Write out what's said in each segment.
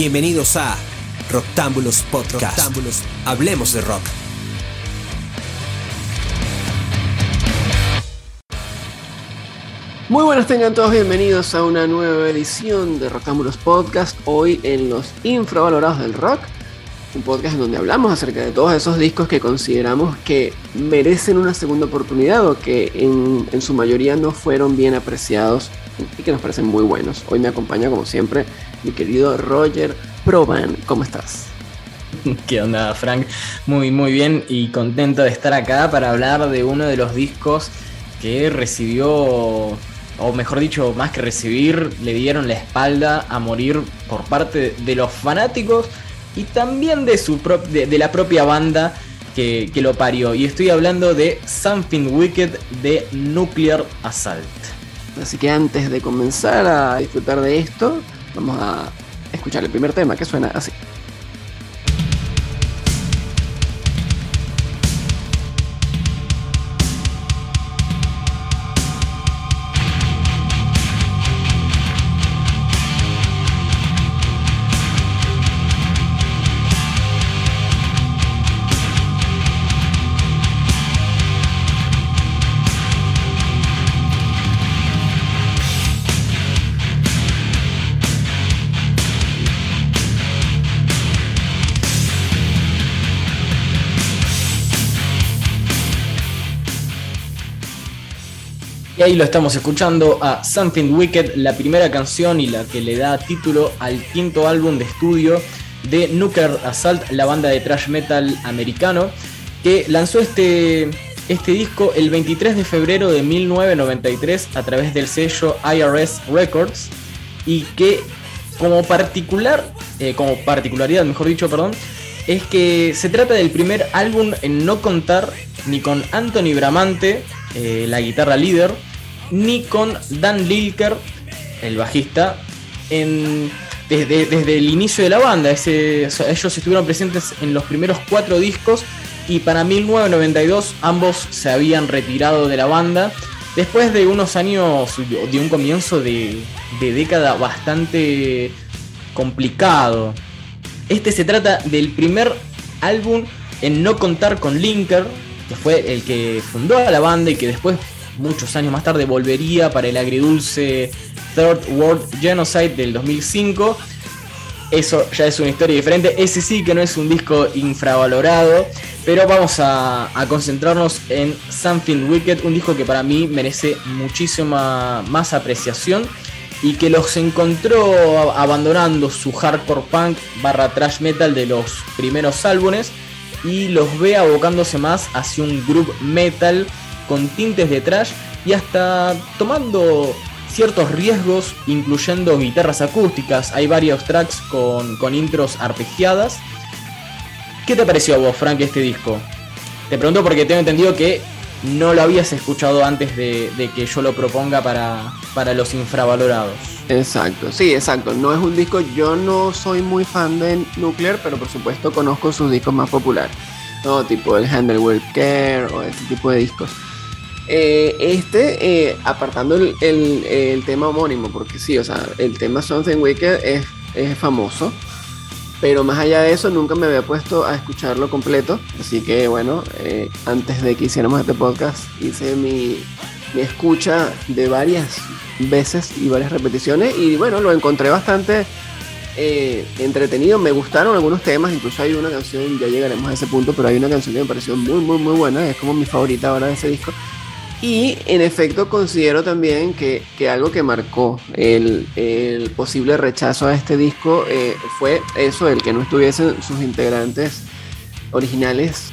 Bienvenidos a Roctámbulos Podcast. Roctámbulos, hablemos de rock. Muy buenas tengan todos, bienvenidos a una nueva edición de Roctámbulos Podcast. Hoy en los infravalorados del rock, un podcast en donde hablamos acerca de todos esos discos que consideramos que merecen una segunda oportunidad o que en, en su mayoría no fueron bien apreciados y que nos parecen muy buenos. Hoy me acompaña como siempre mi querido Roger Proban. ¿Cómo estás? ¿Qué onda, Frank? Muy, muy bien y contento de estar acá para hablar de uno de los discos que recibió, o mejor dicho, más que recibir, le dieron la espalda a morir por parte de los fanáticos y también de, su de, la propia banda que, que lo parió. Y estoy hablando de Something Wicked de Nuclear Assault. Así que antes de comenzar a disfrutar de esto, vamos a escuchar el primer tema que suena así. Y ahí lo estamos escuchando a Something Wicked, la primera canción y la que le da título al quinto álbum de estudio de Nuclear Assault, la banda de thrash metal americano, que lanzó este, este disco el 23 de febrero de 1993 a través del sello IRS Records y que como particular, eh, como particularidad, mejor dicho, perdón, es que se trata del primer álbum en no contar ni con Anthony Bramante, eh, la guitarra líder, ni con Dan Lilker, el bajista, desde, el inicio de la banda. Ellos estuvieron presentes en los primeros cuatro discos y para 1992 ambos se habían retirado de la banda. Después de unos años, de un comienzo de, de década bastante complicado. Este se trata del primer álbum en no contar con Linker, que fue el que fundó a la banda y que después muchos años más tarde volvería para el agridulce Third World Genocide del 2005. Eso ya es una historia diferente. Ese sí que no es un disco infravalorado. Pero vamos a, a, concentrarnos en Something Wicked, un disco que para mí merece muchísima más apreciación. Y que los encontró abandonando su hardcore punk barra trash metal de los primeros álbumes. Y los ve abocándose más hacia un group metal con tintes de trash y hasta tomando ciertos riesgos, incluyendo guitarras acústicas. Hay varios tracks con, con intros arpegiadas. ¿Qué te pareció a vos, Frank, este disco? Te pregunto porque tengo entendido que no lo habías escuchado antes de, que yo lo proponga para, para los infravalorados. Exacto, sí, exacto. No es un disco, yo no soy muy fan de Nuclear, pero por supuesto conozco sus discos más populares. ¿no? Tipo el Handle Care o ese tipo de discos. Eh, este, eh, apartando el, el, tema homónimo, porque sí, o sea, el tema Something Wicked es, es, famoso, pero más allá de eso nunca me había puesto a escucharlo completo, así que bueno, eh, antes de que hiciéramos este podcast hice mi, mi, escucha de varias veces y varias repeticiones y bueno, lo encontré bastante entretenido, me gustaron algunos temas, incluso hay una canción, ya llegaremos a ese punto, pero hay una canción que me pareció muy, muy, muy buena, es como mi favorita ahora de ese disco y en efecto considero también que, que algo que marcó el, el, posible rechazo a este disco eh, fue eso, el que no estuviesen sus integrantes originales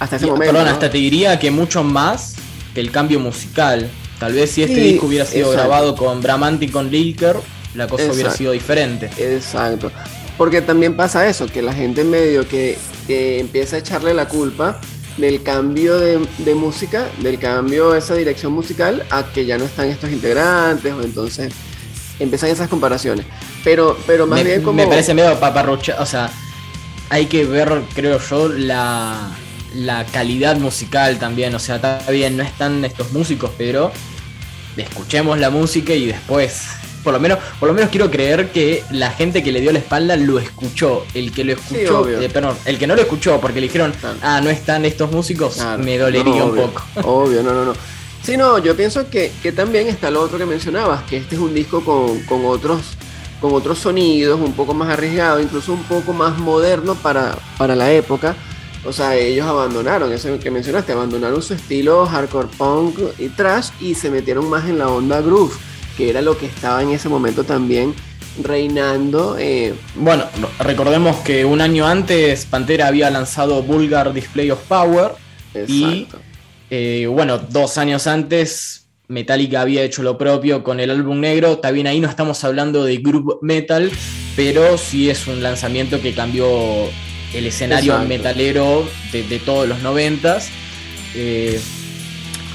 hasta ese y, momento. Perdón, ¿no? hasta te diría que mucho más que el cambio musical. Tal vez si este sí, disco hubiera sido exacto. grabado con Bramante y con Lilker, la cosa exacto. hubiera sido diferente. Exacto. Porque también pasa eso, que la gente medio que, que empieza a echarle la culpa del cambio de, de, música, del cambio de esa dirección musical a que ya no están estos integrantes o entonces empiezan esas comparaciones. Pero, pero más me, bien como... Me parece medio paparrocha, o sea, hay que ver, creo yo, la, la calidad musical también, o sea, está bien, no están estos músicos, pero escuchemos la música y después Por lo menos, por lo menos quiero creer que la gente que le dio la espalda lo escuchó. El que lo escuchó, eh, perdón, el que no lo escuchó porque le dijeron, ah, no están estos músicos, me dolería un poco. Obvio, no, no, no. Sí, no, yo pienso que, también está lo otro que mencionabas, que este es un disco con, otros con otros sonidos, un poco más arriesgado, incluso un poco más moderno para, para la época. O sea, ellos abandonaron, eso que mencionaste, abandonaron su estilo hardcore punk y trash y se metieron más en la onda groove, que era lo que estaba en ese momento también reinando. Eh. Bueno, recordemos que un año antes Pantera había lanzado Vulgar Display of Power y eh, bueno, dos años antes Metallica había hecho lo propio con el álbum negro. También ahí no estamos hablando de group metal, pero sí es un lanzamiento que cambió el escenario metalero de, todos los noventas. Eh,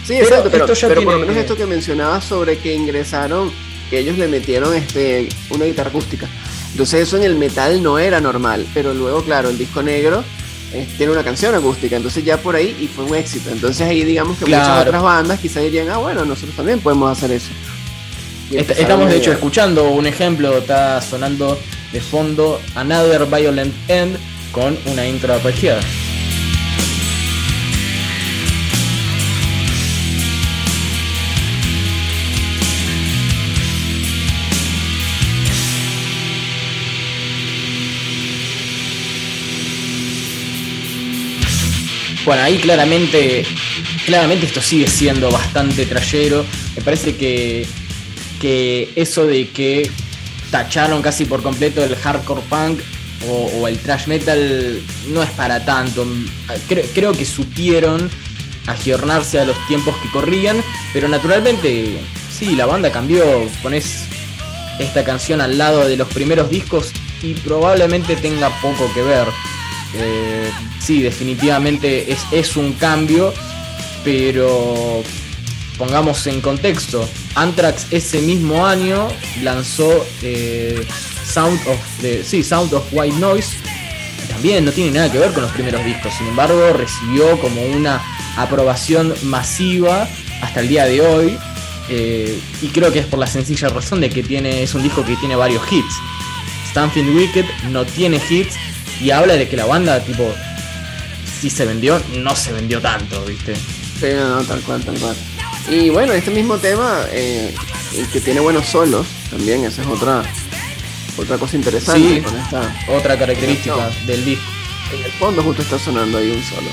sí, exacto, pero, por lo menos esto que mencionabas sobre que ingresaron, que ellos le metieron este, una guitarra acústica. Entonces eso en el metal no era normal, pero luego, claro, el disco negro tiene una canción acústica, entonces ya por ahí y fue un éxito. Entonces ahí digamos que muchas otras bandas quizás dirían, ah, bueno, nosotros también podemos hacer eso. estamos de hecho escuchando un ejemplo, está sonando de fondo Another Violent End con una intro apacheada. Bueno, ahí claramente, claramente esto sigue siendo bastante trayero. Me parece que, que eso de que tacharon casi por completo el hardcore punk o, el thrash metal no es para tanto. Creo, que supieron agiornarse a los tiempos que corrían, pero naturalmente sí, la banda cambió. Pones esta canción al lado de los primeros discos y probablemente tenga poco que ver. Eh, sí, definitivamente es, un cambio, pero pongamos en contexto, Anthrax ese mismo año lanzó eh, Sound of the, sí, Sound of White Noise. También no tiene nada que ver con los primeros discos, sin embargo recibió como una aprobación masiva hasta el día de hoy. Eh, y creo que es por la sencilla razón de que tiene, es un disco que tiene varios hits. Stamping Wicked no tiene hits, y habla de que la banda, tipo, si se vendió, no se vendió tanto, ¿viste? Sí, no, tal cual, tal cual. Y bueno, este mismo tema, eh, que tiene buenos solos, también, esa es otra otra cosa interesante con esta otra característica del disco. En el fondo justo está sonando ahí un solo.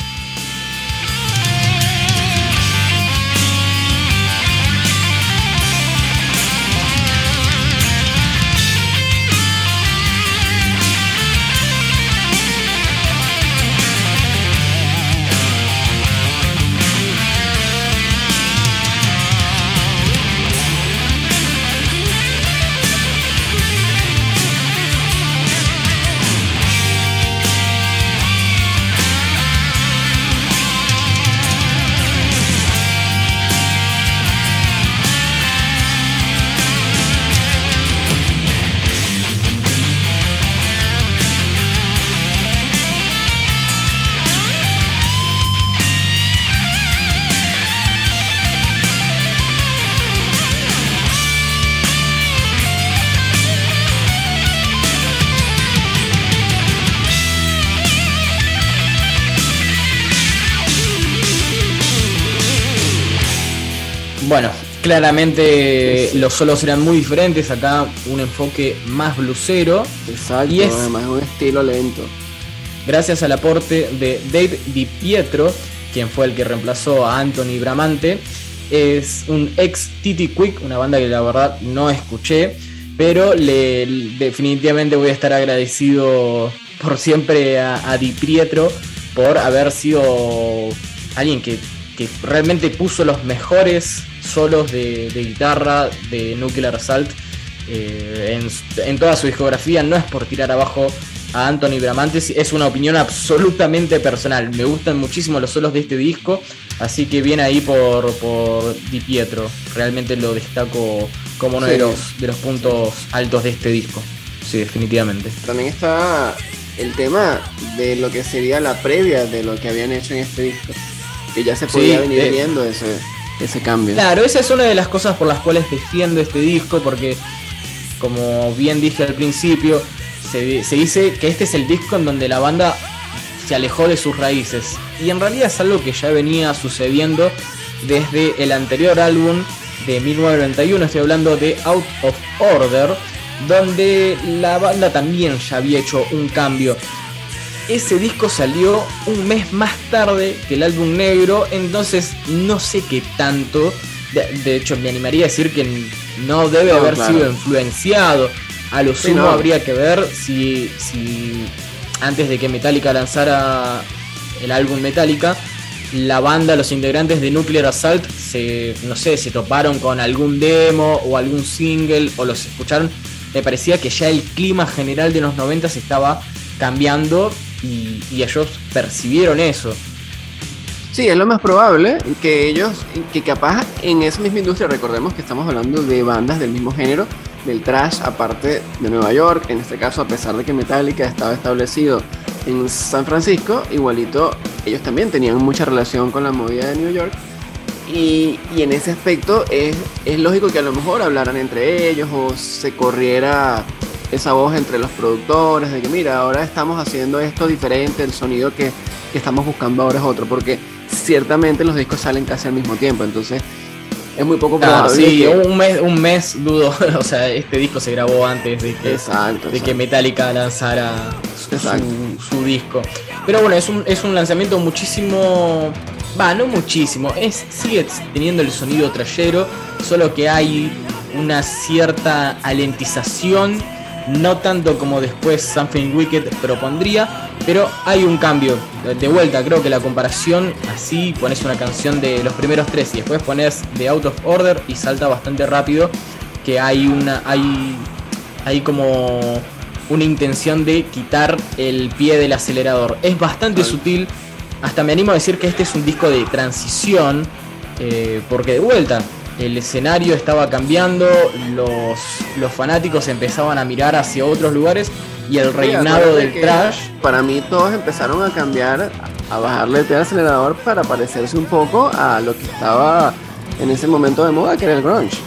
Claramente los solos eran muy diferentes. Acá un enfoque más blusero. Exacto, y es, además un estilo lento. Gracias al aporte de Dave Di Pietro, quien fue el que reemplazó a Anthony Bramante. Es un ex Titi Quick, una banda que la verdad no escuché, pero le, definitivamente voy a estar agradecido por siempre a, a Di Pietro por haber sido alguien que, que realmente puso los mejores solos de, guitarra de Nuclear Assault eh, en, toda su discografía. No es por tirar abajo a Anthony Bramantes, es una opinión absolutamente personal. Me gustan muchísimo los solos de este disco, así que viene ahí por, por Di Pietro. Realmente lo destaco como uno de, los, de los puntos altos de este disco. Sí, definitivamente. También está el tema de lo que sería la previa de lo que habían hecho en este disco. Que ya se podía venir eh, viendo ese ese cambio. Claro, esa es una de las cosas por las cuales defiendo este disco, porque como bien dije al principio, se, se dice que este es el disco en donde la banda se alejó de sus raíces. Y en realidad es algo que ya venía sucediendo desde el anterior álbum de 1991, estoy hablando de Out of Order, donde la banda también ya había hecho un cambio. Ese disco salió un mes más tarde que el álbum negro, entonces no sé qué tanto. De, hecho, me animaría a decir que no debe haber sido influenciado. A lo sumo habría que ver si, si antes de que Metallica lanzara el álbum Metallica, la banda, los integrantes de Nuclear Assault, se, no sé, se toparon con algún demo o algún single o los escucharon. Me parecía que ya el clima general de los 90 se estaba cambiando y, ellos percibieron eso. Sí, es lo más probable que ellos, que capaz en esa misma industria, recordemos que estamos hablando de bandas del mismo género, del trash, aparte de Nueva York, en este caso a pesar de que Metallica estaba establecido en San Francisco, igualito ellos también tenían mucha relación con la movida de New York. Y, en ese aspecto es, es, lógico que a lo mejor hablaran entre ellos o se corriera esa voz entre los productores de que mira, ahora estamos haciendo esto diferente, el sonido que, que estamos buscando ahora es otro, porque ciertamente los discos salen casi al mismo tiempo, entonces es muy poco ah, probable. sí, un mes, un mes dudo. o sea, este disco se grabó antes de que, de que Metallica lanzara su, disco. Pero bueno, es un, es un lanzamiento muchísimo. Va, no muchísimo. Es, sigue teniendo el sonido trayero, solo que hay una cierta alentización no tanto como después Something Wicked propondría, pero hay un cambio. De vuelta, creo que la comparación, así pones una canción de los primeros tres y después pones The Out of Order y salta bastante rápido, que hay una. hay. hay como una intención de quitar el pie del acelerador. Es bastante sutil. Hasta me animo a decir que este es un disco de transición. Eh, porque de vuelta, el escenario estaba cambiando, los, los fanáticos empezaban a mirar hacia otros lugares y el reinado del trash. Para mí todos empezaron a cambiar, a bajarle el acelerador para parecerse un poco a lo que estaba en ese momento de moda, que era el grunge.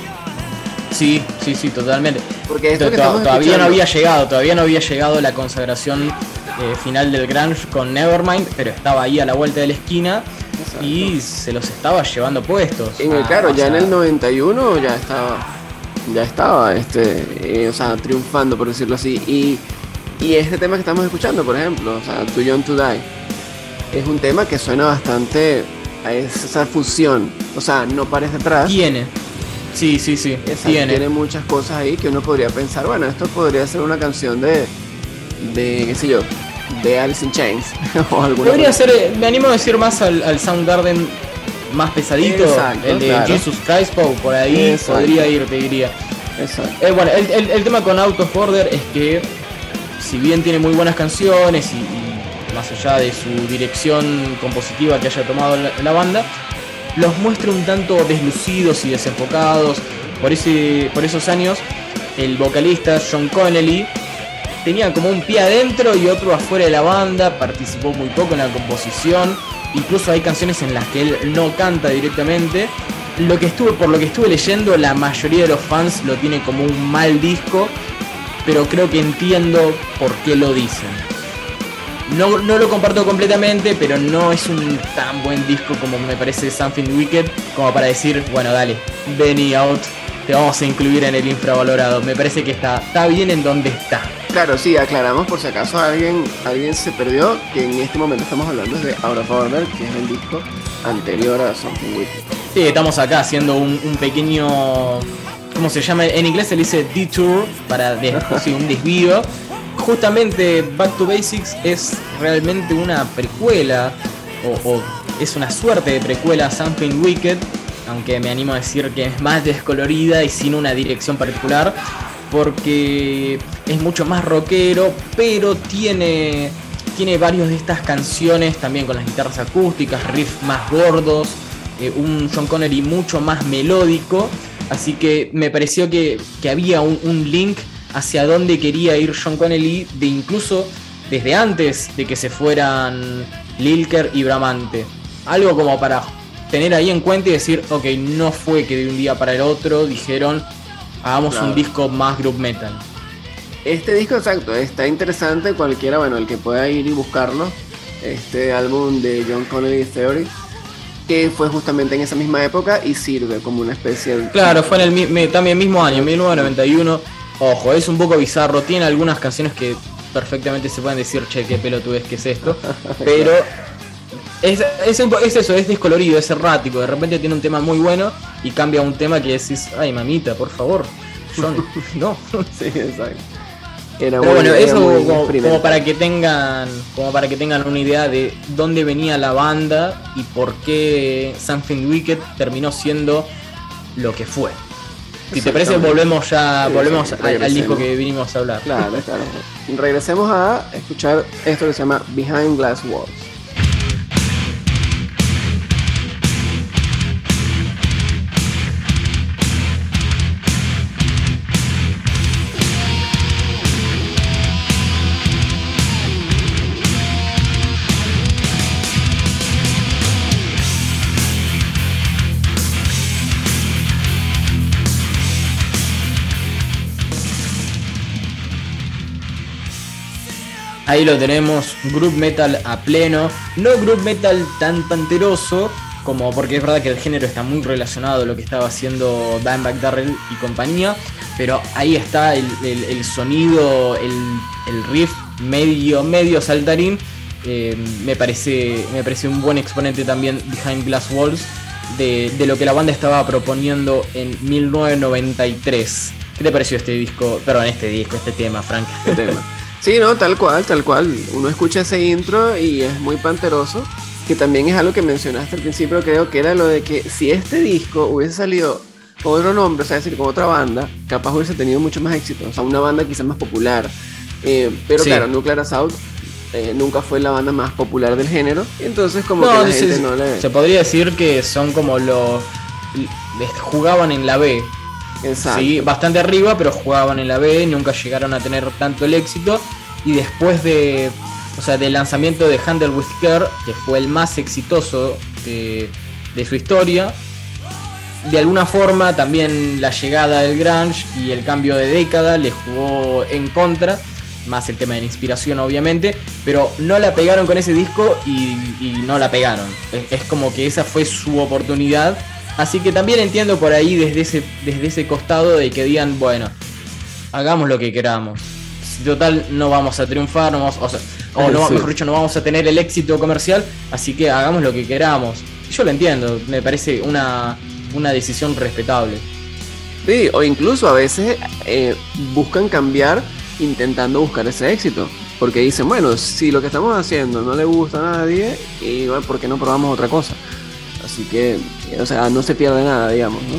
Sí, sí, sí, totalmente. Porque todavía no había llegado, todavía no había llegado la consagración eh, final del grunge con Nevermind, pero estaba ahí a la vuelta de la esquina y se los estaba llevando puestos. En el, ah, claro, ya en el 91 ya estaba, ya estaba, este, eh, o sea, triunfando por decirlo así. Y, y este tema que estamos escuchando, por ejemplo, o sea, Too Young to Die, es un tema que suena bastante a esa fusión. O sea, no parece atrás. Tiene. Sí, sí, sí. tiene. tiene muchas cosas ahí que uno podría pensar, bueno, esto podría ser una canción de, de qué sé yo, de Alice in Chains o alguna Podría ser, eh, me animo a decir más al, Soundgarden más pesadito, el de Jesus Christ por ahí podría ir, te diría. Eh, bueno, el, tema con Out of Order es que si bien tiene muy buenas canciones y, más allá de su dirección compositiva que haya tomado la, banda, los muestra un tanto deslucidos y desenfocados. Por, ese, por esos años, el vocalista John Connelly tenía como un pie adentro y otro afuera de la banda, participó muy poco en la composición, incluso hay canciones en las que él no canta directamente. Lo que estuve, por lo que estuve leyendo, la mayoría de los fans lo tiene como un mal disco, pero creo que entiendo por qué lo dicen. No, no, lo comparto completamente, pero no es un tan buen disco como me parece Something Wicked, como para decir, bueno, dale, Benny Out, te vamos a incluir en el infravalorado. Me parece que está, está bien en donde está. Claro, sí, aclaramos por si acaso alguien, alguien se perdió, que en este momento estamos hablando de Out of Order, que es el disco anterior a Something Wicked. Sí, estamos acá haciendo un, pequeño. ¿Cómo se llama? En inglés se le dice detour, para decir un desvío. Justamente Back to Basics es realmente una precuela, o, o es una suerte de precuela a Something Wicked, aunque me animo a decir que es más descolorida y sin una dirección particular porque es mucho más rockero, pero tiene, tiene varios de estas canciones también con las guitarras acústicas, riffs más gordos, eh, un John Connery mucho más melódico, así que me pareció que, había un, link hacia dónde quería ir John Connelly de incluso desde antes de que se fueran Lilker y Bramante. Algo como para tener ahí en cuenta y decir, ok, no fue que de un día para el otro dijeron, hagamos Claro. un disco más group metal. Este disco, exacto, está interesante. Cualquiera, bueno, el que pueda ir y buscarlo. Este álbum de John Connolly Theory, que fue justamente en esa misma época y sirve como una especie de. Claro, fue en el me- también mismo año, 1991. Ojo, es un poco bizarro, tiene algunas canciones que perfectamente se pueden decir, che, qué pelotudez que es esto, pero es, es eso, es descolorido, es errático, de repente tiene un tema muy bueno y cambia a un tema que decís, ay mamita, por favor, John, no. Sí, exacto. Era Pero muy- bueno, era eso muy como, para que tengan como para que tengan una idea de dónde venía la banda y por qué Something Wicked terminó siendo lo que fue. Si te parece, volvemos ya, Sí, volvemos sí, al- al, disco que vinimos a hablar. Claro, claro. Regresemos a escuchar esto que se llama Behind Glass Walls. Ahí lo tenemos, group metal a pleno, no group metal tan panteroso como porque es verdad que el género está muy relacionado a lo que estaba haciendo Dimebag Darrell y compañía, pero ahí está el, el- el sonido, el, el riff medio, medio saltarín, eh, me, parece, me parece un buen exponente también Behind Glass Walls de, de lo que la banda estaba proponiendo en 1993. ¿Qué te pareció este disco? Perdón, este disco, este tema, Frank. el tema. Sí, no, tal cual, tal cual. Uno escucha ese intro y es muy panteroso. Que también es algo que mencionaste al principio, creo que era lo de que si este disco hubiese salido con otro nombre, o sea, es decir, con otra banda, capaz hubiese tenido mucho más éxito. O sea, una banda quizás más popular. Eh, pero Sí. claro, Nuclear Assault eh, nunca fue la banda más popular del género. Entonces, como No, que la se, gente no le. se podría decir que son como los. les- Jugaban en la B. Sí, bastante arriba, pero jugaban en la B, nunca llegaron a tener tanto el éxito. Y después de. O sea, del lanzamiento de Handle with Care, que fue el más exitoso de, su historia. De alguna forma también la llegada del grunge y el cambio de década le jugó en contra, más el tema de la inspiración obviamente, pero no la pegaron con ese disco y, no la pegaron. Es como que esa fue su oportunidad, así que también entiendo por ahí desde ese, desde ese costado de que digan, bueno, hagamos lo que queramos. Si Total, no vamos a triunfar, no vamos, o, sea, o no, Sí. mejor dicho, no vamos a tener el éxito comercial, así que hagamos lo que queramos. Yo lo entiendo, me parece una, una decisión respetable. Sí, o incluso a veces eh, buscan cambiar intentando buscar ese éxito. Porque dicen, bueno, si lo que estamos haciendo no le gusta a nadie, igual, ¿por qué no probamos otra cosa? Así que, o sea, no se pierde nada, digamos, ¿no?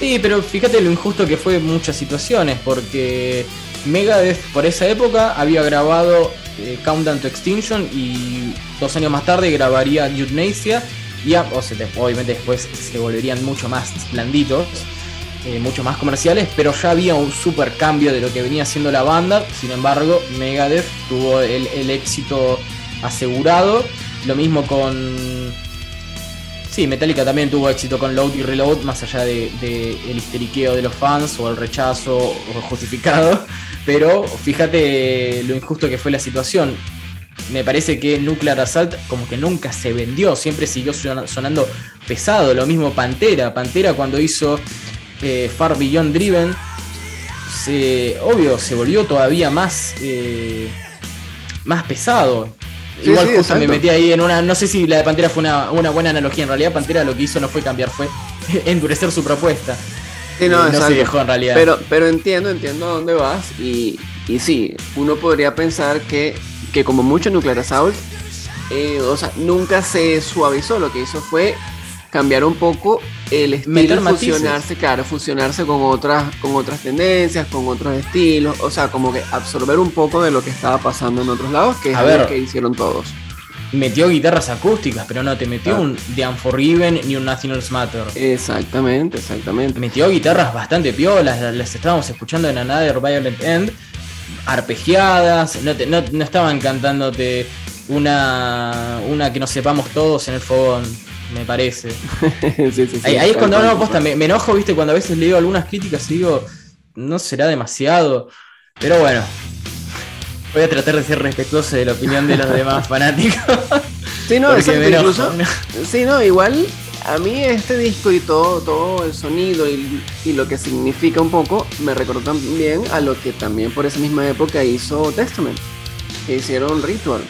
Sí, pero fíjate lo injusto que fue en muchas situaciones, porque Megadeth por esa época había grabado eh, Countdown to Extinction y dos años más tarde grabaría Euthanasia y a- o sea, de- obviamente después se volverían mucho más blanditos, eh, mucho más comerciales, pero ya había un super cambio de lo que venía haciendo la banda, sin embargo Megadeth tuvo el éxito asegurado, lo mismo con Sí, Metallica también tuvo éxito con Load y Reload, más allá de, de el histeriqueo de los fans o el rechazo o justificado. Pero fíjate lo injusto que fue la situación. Me parece que Nuclear Assault como que nunca se vendió, siempre siguió sona- sonando pesado. Lo mismo Pantera. Pantera cuando hizo eh, Far Beyond Driven, se, obvio, se volvió todavía más, eh, más pesado. Sí, Igual sí, justo me metí ahí en una. No sé si la de Pantera fue una, una buena analogía. En realidad, Pantera lo que hizo no fue cambiar, fue endurecer su propuesta. Sí, no, Eh, no se dejó en realidad. Pero, pero entiendo, entiendo a dónde vas y, y sí, uno podría pensar que, que como mucho Nuclear Assault, eh, o sea, nunca se suavizó, lo que hizo fue cambiar un poco el estilo, fusionarse, claro, fusionarse con otras, con otras tendencias, con otros estilos, o sea, como que absorber un poco de lo que estaba pasando en otros lados, que es A ver. que hicieron todos. Metió guitarras acústicas, pero no te metió Ah. un The Unforgiven ni un Else Matter. Exactamente, exactamente. Metió guitarras bastante piolas, las, las estábamos escuchando en Another Violent End, arpegiadas, no, te- no, no estaban cantándote una, una que no sepamos todos en el fogón, me parece. Sí, sí, sí, ahí, ahí es cuando no, posta, me enojo, viste, cuando a veces leo algunas críticas y digo, no será demasiado. Pero bueno, voy a tratar de ser respetuoso de la opinión de los demás fanáticos. Sí, no, exacto, incluso, sí, no, igual a mí este disco y todo, todo el sonido y, y, lo que significa un poco me recordó también a lo que también por esa misma época hizo Testament, que hicieron Ritual.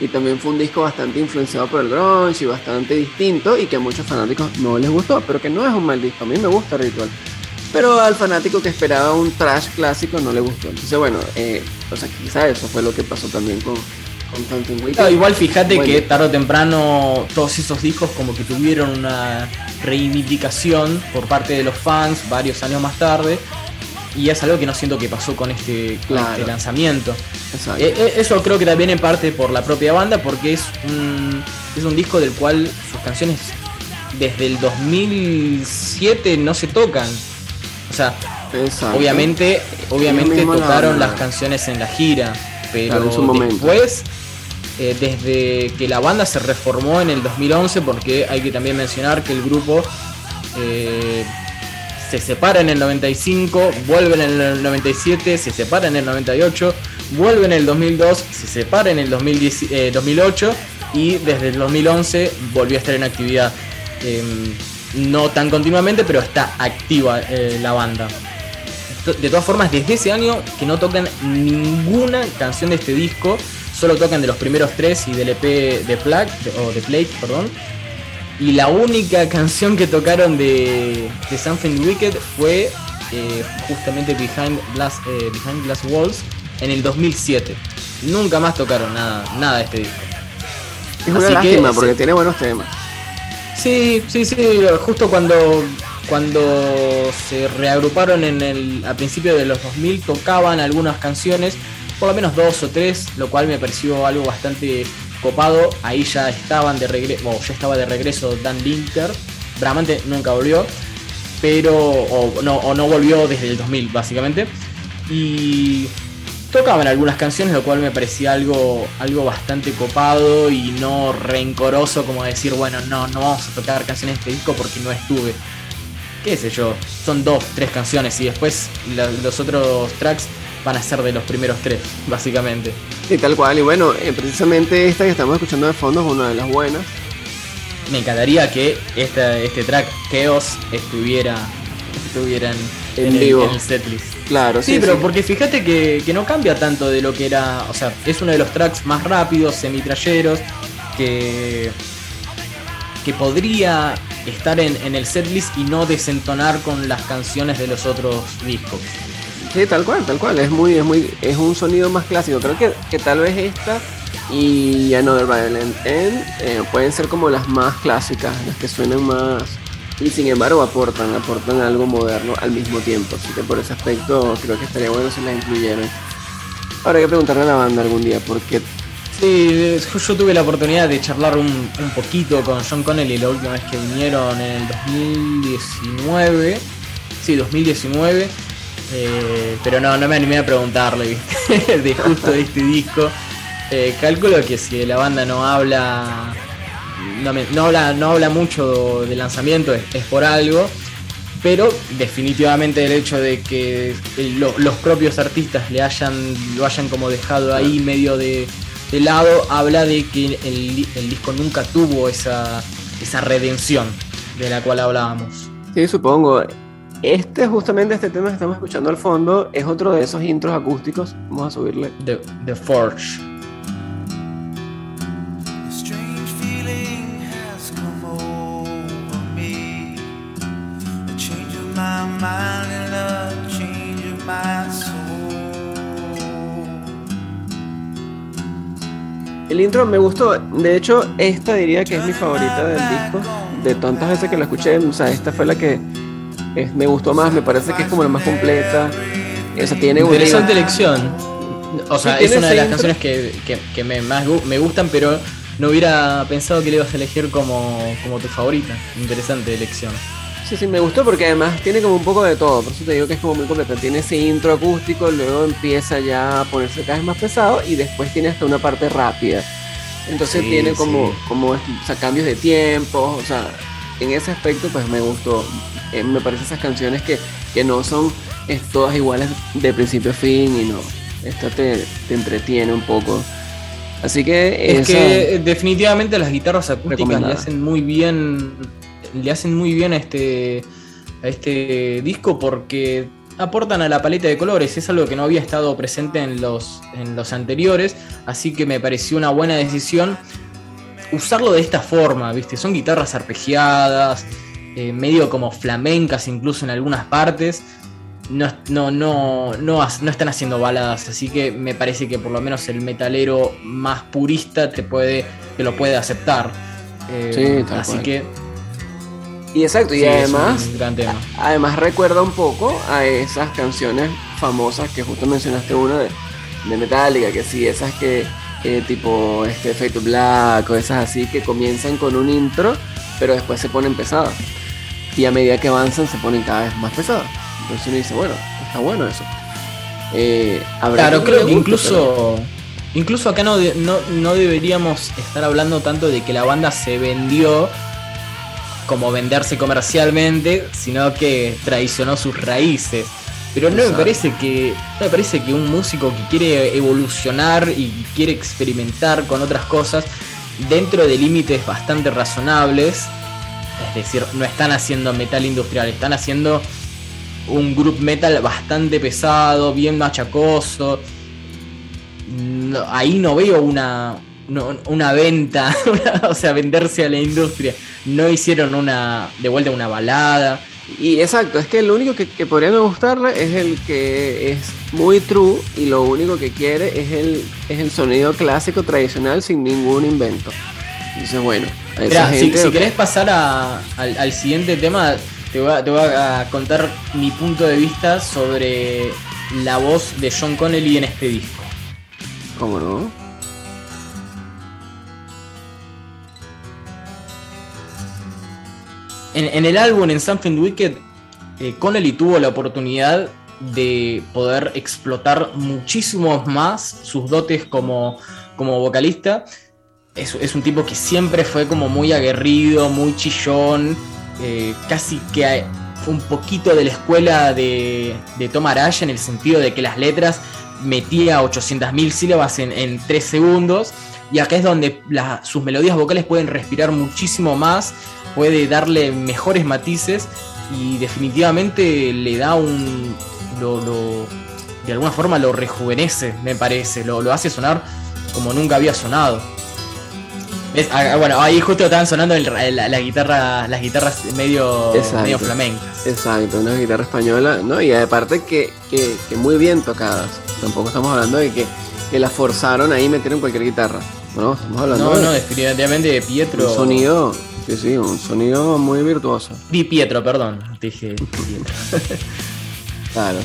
Y también fue un disco bastante influenciado por el grunge y bastante distinto y que a muchos fanáticos no les gustó, pero que no es un mal disco, a mí me gusta Ritual. Pero al fanático que esperaba un trash clásico no le gustó. Entonces, bueno, eh, o sea, quizá eso fue lo que pasó también con, igual fíjate que tarde o temprano todos esos discos como que tuvieron una reivindicación por parte de los fans varios años más tarde. Y es algo que no siento que pasó con este, este lanzamiento. Eh, eh, eso creo que también en parte por la propia banda, porque es un, es un disco del cual sus canciones desde el 2007 no se tocan. O sea, obviamente, obviamente tocaron las canciones en la gira, pero después eh, desde que la banda se reformó en el 2011, porque hay que también mencionar que el grupo eh, se separa en el 95, vuelven en el 97, se separa en el 98, vuelven en el 2002, se separa en el 2008 eh, y desde el 2011 volvió a estar en actividad. Em, no tan continuamente, pero está activa la banda. De todas formas, desde ese año que no tocan ninguna canción de este disco, solo tocan de los primeros tres y del EP de Plague, o de Plate, perdón. Y la única canción que tocaron de, de Something Wicked fue eh, justamente Behind Glass, eh, Behind Glass Walls en el 2007. Nunca más tocaron nada, nada de este disco. Es una lástima porque tiene buenos temas. Sí, sí, sí, justo cuando cuando se reagruparon en el a principios de los 2000 tocaban algunas canciones por lo menos dos o tres, lo cual me pareció algo bastante copado. Ahí ya estaban de regreso, ya estaba de regreso Dan Linker. Bramante nunca volvió, pero no, no volvió desde el 2000 básicamente. Y tocaban algunas canciones, lo cual me parecía algo, algo bastante copado y no rencoroso como decir, bueno, no, no vamos a tocar canciones de este disco porque no estuve. Qué sé yo, son dos, tres canciones y después los otros tracks van a ser de los primeros tres, básicamente. Y tal cual, y bueno, eh, precisamente esta que estamos escuchando de fondo es una de las buenas. Me encantaría que este track Chaos estuviera, estuviera en, vivo. El, setlist. Claro, sí. pero porque fíjate que, no cambia tanto de lo que era. O sea, es uno de los tracks más rápidos, semitralleros, que. que podría estar en, en el setlist y no desentonar con las canciones de los otros discos. Sí, tal cual, tal cual. Es muy, es muy, es un sonido más clásico. Creo que, que tal vez esta y Another Violent End eh, pueden ser como las más clásicas, las que suenan más y sin embargo aportan, aportan algo moderno al mismo tiempo. Así que por ese aspecto creo que estaría bueno si las incluyeran. Ahora hay que preguntarle a la banda algún día porque Sí, yo tuve la oportunidad de charlar un, poquito con John Connelly la última vez que vinieron en el 2019. Sí, 2019. Eh, pero no, no me animé a preguntarle de justo de este disco. Eh, calculo que si la banda no habla no, habla no habla mucho de lanzamiento es, por algo. Pero definitivamente el hecho de que los propios artistas le hayan lo hayan como dejado ahí medio de, lado habla de que el, el, disco nunca tuvo esa esa redención de la cual hablábamos. Sí supongo este, justamente este tema que estamos escuchando al fondo, es otro de esos intros acústicos. Vamos a subirle. The, the Forge. El intro me gustó, de hecho esta diría que es mi favorita del disco. De tantas veces que la escuché, o sea, esta fue la que me gustó más, me parece que es como la más completa. Esa tiene Interesante elección. O sea, es una de las canciones que, que, me, más me gustan, pero no hubiera pensado que le ibas a elegir como, como tu favorita. Interesante elección. Sí, sí, me gustó porque además tiene como un poco de todo, por eso te digo que es como muy completa. Tiene ese intro acústico, luego empieza ya a ponerse cada vez más pesado y después tiene hasta una parte rápida. Entonces tiene como, como cambios de tiempo, o sea, en ese aspecto pues me gustó. Eh, me parecen esas canciones que, que no son es, todas iguales de principio a fin y no. Esta te, te entretiene un poco. Así que es que definitivamente las guitarras acústicas le hacen muy bien le hacen muy bien a este a este disco porque aportan a la paleta de colores, es algo que no había estado presente en los, en los anteriores, así que me pareció una buena decisión usarlo de esta forma, ¿viste? Son guitarras arpegiadas, eh, medio como flamencas incluso en algunas partes. No, no, no, no, están haciendo baladas, así que me parece que por lo menos el metalero más purista te puede, te lo puede aceptar. Eh, sí, así que y exacto, y además, además recuerda un poco a esas canciones famosas que justo mencionaste una de, de Metallica, que sí, esas que tipo este Fate Black o esas así que comienzan con un intro, pero después se ponen pesadas. Y a medida que avanzan se ponen cada vez más pesadas. Entonces uno dice, bueno, está bueno eso. Eh, claro, creo que incluso, incluso acá no, no, no deberíamos estar hablando tanto de que la banda se vendió como venderse comercialmente, sino que traicionó sus raíces. Pero no me parece que. me parece que un músico que quiere evolucionar y quiere experimentar con otras cosas dentro de límites bastante razonables. Es decir, no están haciendo metal industrial, están haciendo un group metal bastante pesado, bien machacoso. ahí no veo una, una venta, o sea, venderse a la industria. No hicieron una de vuelta una balada. Y exacto, es que lo único que, podría no gustarle es el que es muy true y lo único que quiere es el, es el sonido clásico tradicional sin ningún invento. Entonces, bueno, si, querés pasar al, siguiente tema, te voy, te voy a contar mi punto de vista sobre la voz de John Connelly en este disco. ¿Cómo no? En, el álbum, en Something Wicked, eh, Connelly tuvo la oportunidad de poder explotar muchísimo más sus dotes como, como vocalista. Es, un tipo que siempre fue como muy aguerrido, muy chillón, eh, casi que un poquito de la escuela de, de Tom Araya en el sentido de que las letras metía 800.000 sílabas en, en 3 segundos. Y acá es donde sus melodías vocales pueden respirar muchísimo más puede darle mejores matices y definitivamente le da un... Lo, de alguna forma lo rejuvenece, me parece, lo, hace sonar como nunca había sonado. Ah, ah, bueno, ahí justo estaban sonando la, guitarra, las guitarras medio, medio flamencas. Exacto, una guitarra española, ¿no? Y aparte que, que, muy bien tocadas. Tampoco estamos hablando de que, que la forzaron ahí metieron cualquier guitarra. No, estamos hablando no, no, definitivamente de Pietro. Un sonido Sí, sí, un sonido muy virtuoso. Di Pietro, perdón, dije Pietro. claro.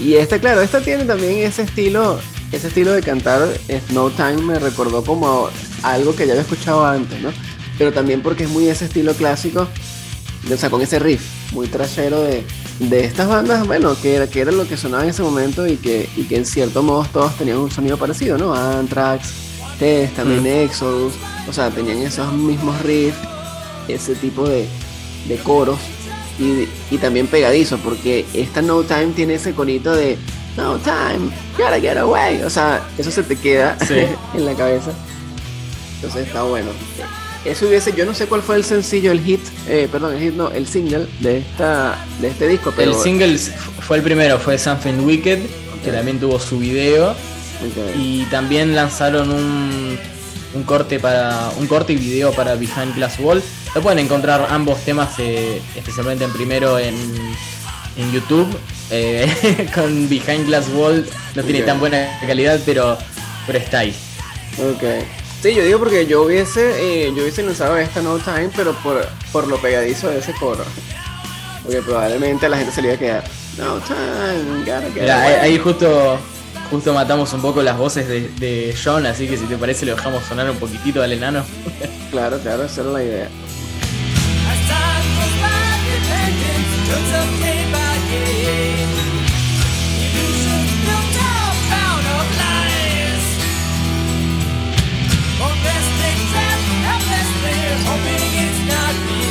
Y este, claro, esta tiene también ese estilo, ese estilo de cantar Snow Time me recordó como algo que ya había escuchado antes, ¿no? Pero también porque es muy ese estilo clásico, o sea, con ese riff muy trasero de, de estas bandas, bueno, que era, que era lo que sonaba en ese momento y que, y que en cierto modo todos tenían un sonido parecido, ¿no? Anthrax, Test, también mm. Exodus, o sea, tenían esos mismos riffs ese tipo de, coros y, también pegadizo, porque esta No Time tiene ese corito de No Time, gotta get away. O sea, eso se te queda en la cabeza. Entonces está bueno. Eso hubiese, yo no sé cuál fue el sencillo, el hit, eh, perdón, el hit no, el single de esta, de este disco, pero. El single fue el primero, fue Something Wicked, que también tuvo su video. Y también lanzaron un, un corte para. un corte y video para Behind Glass Wall lo pueden encontrar ambos temas, eh, especialmente en primero en, en YouTube. Eh, con Behind Glass Wall no tiene tan buena calidad, pero, pero está ahí. Ok. Sí, yo digo porque yo hubiese, eh, yo hubiese usado esta No Time, pero por, por lo pegadizo de ese coro. Porque probablemente a la gente se le iba a quedar. No Time, ahí justo justo matamos un poco las voces de, de, John, así que si te parece le dejamos sonar un poquitito al enano. claro, claro, esa era la idea. hoping it's not real.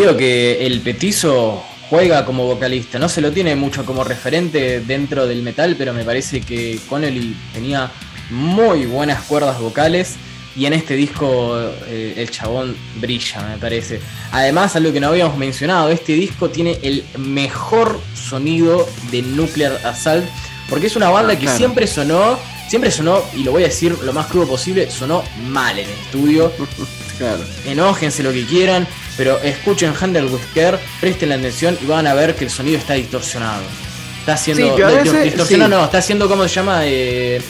Que el petizo juega como vocalista, no se lo tiene mucho como referente dentro del metal, pero me parece que Connelly tenía muy buenas cuerdas vocales y en este disco eh, el chabón brilla, me parece. Además, algo que no habíamos mencionado, este disco tiene el mejor sonido de Nuclear Assault, porque es una banda Ah, que claro. siempre sonó, siempre sonó, y lo voy a decir lo más crudo posible, sonó mal en el estudio. Claro. Enójense lo que quieran, pero escuchen with Care, presten la atención y van a ver que el sonido está distorsionado. Está haciendo. Sí, veces- distorsionado sí. no, está haciendo como se llama. Eh,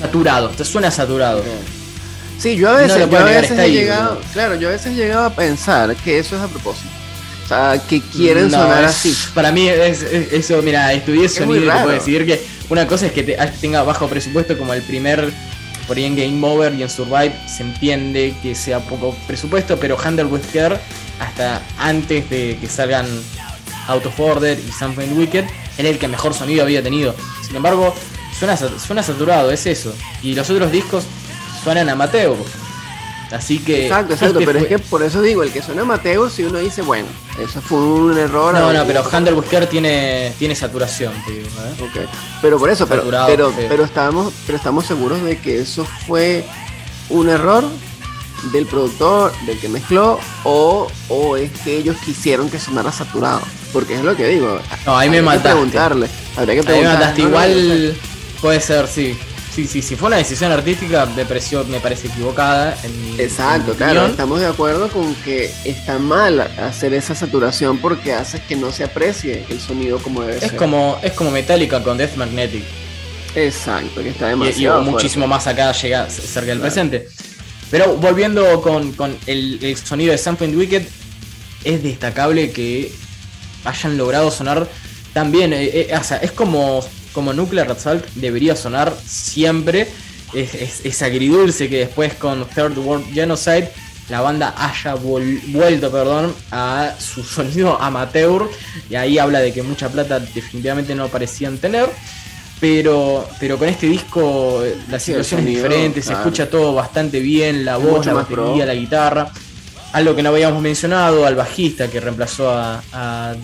saturado. Te suena saturado. Sí, yo a veces, yo a he ahí, llegado, claro, yo a veces he llegado a pensar que eso es a propósito. O sea, que quieren No, sonar es- así. Para mí, es, es- eso, mira, estudié sonido y te puedo decir que una cosa es que te- tenga bajo presupuesto como el primer. Por ahí en Game Over y en Survive se entiende que sea poco presupuesto, pero Handle with Care, hasta antes de que salgan Out of Order y Something Wicked, era el que mejor sonido había tenido. Sin embargo, suena, suena saturado, es eso. Y los otros discos suenan amateur. Así que. Exacto, exacto, pero es que por eso digo, el que suena Mateo, si uno dice, bueno, eso fue un error. No, no, pero with Care tiene, tiene saturación, digo, ¿eh? Ok, Pero por eso, pero, Saturado, pero, sí. pero estamos seguros de que eso fue un error del productor, del que mezcló, o, o es que ellos quisieron que sonara saturado. Porque es lo que digo. No, ahí me mataste. preguntarle. Habría que Ahí me preguntarle. mataste. No sé. Igual puede ser, sí. Sí, sí, si fue una decisión artística, me pareció, me parece equivocada. en mi- en Exacto, claro, estamos de acuerdo con que está mal hacer esa saturación porque hace que no se aprecie el sonido como debe Es ser. como, es como Metallica con Death Magnetic. Exacto, que está Y, y demasiado. fuerte. muchísimo más acá llega cerca del Claro. presente. Pero volviendo con, con el, el sonido de Something Wicked, es destacable que hayan logrado sonar tan bien. eh, eh, o sea, es como, como Nuclear Assault debería sonar siempre. Es, es- es agridulce que después con Third World Genocide la banda haya vuelto perdón, a su sonido amateur. Y ahí habla de que mucha plata definitivamente no parecían tener. Pero, pero con este disco eh, la Sí, situación es diferente, se escucha todo bastante bien, la voz, mucho la batería, pro. la guitarra. Algo que no habíamos mencionado, al bajista que reemplazó a, a-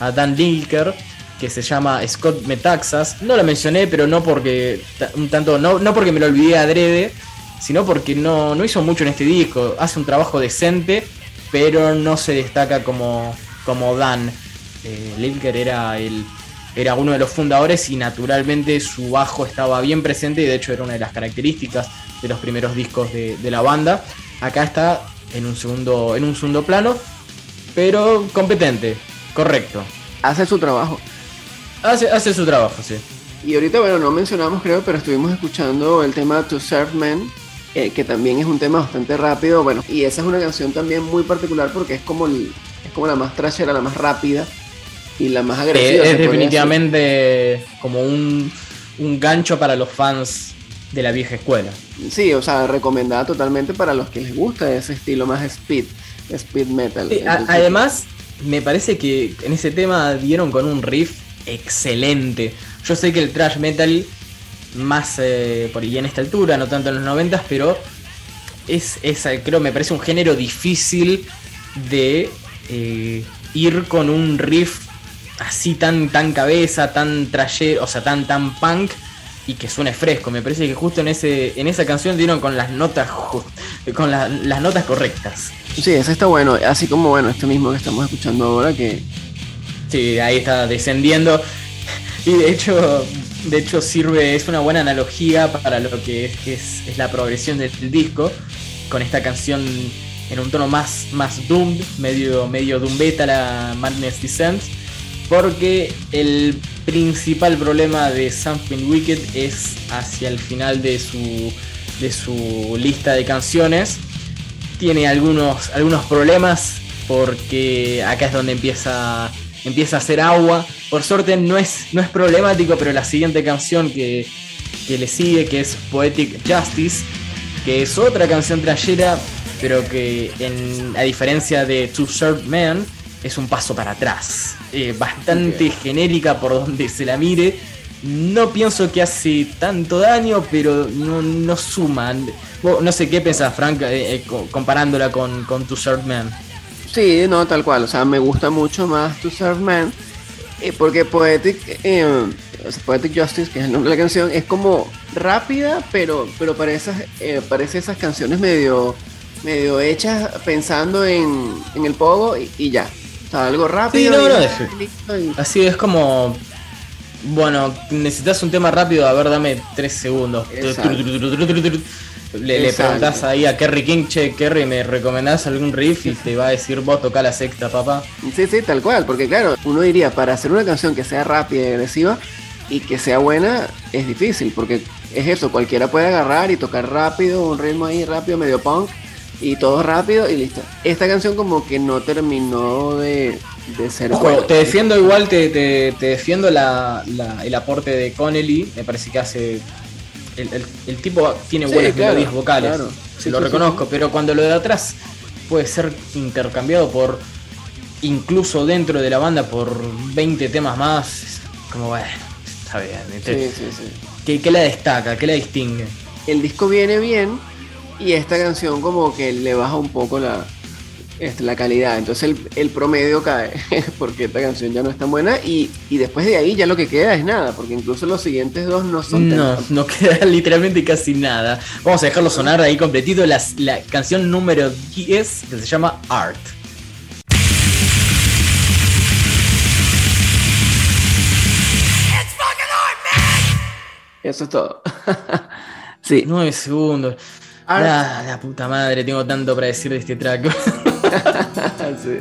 a Dan Dilker, que se llama Scott Metaxas. No lo mencioné, pero no porque un tanto, no, no porque me lo olvidé adrede, sino porque no, no hizo mucho en este disco. Hace un trabajo decente, pero no se destaca como, como Dan. Eh, Lilker era el era uno de los fundadores y naturalmente su bajo estaba bien presente y de hecho era una de las características de los primeros discos de, de la banda. Acá está en un segundo, en un segundo plano, pero competente, correcto. Hace su trabajo. Hace, hace su trabajo, sí. Y ahorita, bueno, no mencionamos creo, pero estuvimos escuchando el tema To Serve Men, eh, que también es un tema bastante rápido. Bueno, y esa es una canción también muy particular porque es como, el- es como la más trashera, la más rápida y la más Eh, agresiva. es definitivamente como un, un gancho para los fans de la vieja escuela. Sí, o sea, recomendada totalmente para los que les gusta ese estilo más speed, speed metal. Sí, además, me parece que en ese tema dieron con un riff excelente. Yo sé que el thrash metal, más eh, por ahí en esta altura, no tanto en los 90, pero es, es, creo, me parece un género difícil de eh, ir con un riff así tan, tan cabeza, tan trashero, o sea, tan, tan punk. Y que suene fresco, me parece que justo en ese en esa canción dieron con las notas con la- las notas correctas. Sí, ese está bueno, así como bueno, este mismo que estamos escuchando ahora que Sí, ahí está descendiendo. Y de hecho, de hecho sirve, es una buena analogía para lo que es, es- es la progresión del disco, con esta canción en un tono más, más doom, medio, medio doom beta, la Madness Descent, porque el principal problema de Something Wicked es hacia el final de su, de su lista de canciones. Tiene algunos, algunos problemas porque acá es donde empieza, empieza a hacer agua. Por suerte no es, no es problemático, pero la siguiente canción que, que le sigue, que es Poetic Justice, que es otra canción trayera, pero que en, a diferencia de To Serve Man, es un paso para atrás. Eh, bastante genérica por donde se la mire. No pienso que hace tanto daño, pero no, no suman. No sé qué pensás, Frank, eh, eh, co- comparándola con, con To Serve Man. Sí, no, tal cual. O sea, me gusta mucho más To Serve Man. eh, porque Poetic, eh, Poetic Justice, que es el nombre de la canción, es como rápida, pero, pero parece, esas, eh, parece esas canciones medio, medio hechas pensando en, en el pogo y, y ya. O sea, algo rápido. Sí, no, y- no, y- Así es como. Bueno, necesitas un tema rápido, a ver, dame tres segundos. Exacto. Le, le preguntás ahí a Kerry King, che, Kerry, ¿me recomendás algún riff? Y te va a decir, vos toca la sexta, papá. Sí, sí, tal cual, porque claro, uno diría, para hacer una canción que sea rápida y agresiva y que sea buena, es difícil, porque es eso, cualquiera puede agarrar y tocar rápido, un ritmo ahí rápido, medio punk, y todo rápido y listo. Esta canción como que no terminó de, de ser Ojo, buena. te defiendo igual, te, te- te defiendo la- la- el aporte de Connelly. Me parece que hace. El, el- el tipo tiene Sí, buenas claro, melodías vocales. claro. Sí, lo sí, reconozco, pero cuando lo de atrás puede ser intercambiado por. Incluso dentro de la banda por 20 temas más. Como bueno, está bien. sí. ¿Qué, qué la destaca? ¿Qué la distingue? El disco viene bien y esta canción como que le baja un poco la, este, la calidad. Entonces el, el promedio cae porque esta canción ya no es tan buena y, y después de ahí ya lo que queda es nada, porque incluso los siguientes dos no son tan- No, no queda literalmente casi nada. Vamos a dejarlo sonar ahí completito. La, la canción número 10 que se llama Art. Eso es todo. sí. 9 segundos. Art. Ah, la puta madre, tengo tanto para decir de este track. Sí.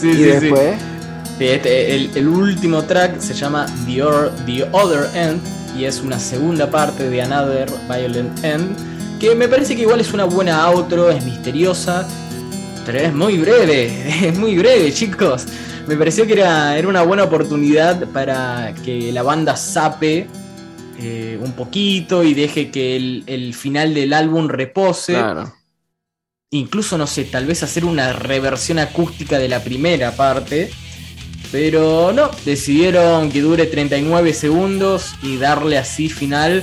sí, Y sí, después, Sí, este, el, el último track se llama The, Or- The Other End y es una segunda parte de Another Violent End que me parece que igual es una buena outro, es misteriosa, pero es muy breve, es muy breve chicos. Me pareció que era, era una buena oportunidad para que la banda sape eh, un poquito y deje que el, el final del álbum repose claro. Incluso no sé, tal vez hacer una reversión acústica de la primera parte. Pero no, decidieron que dure 39 segundos y darle así final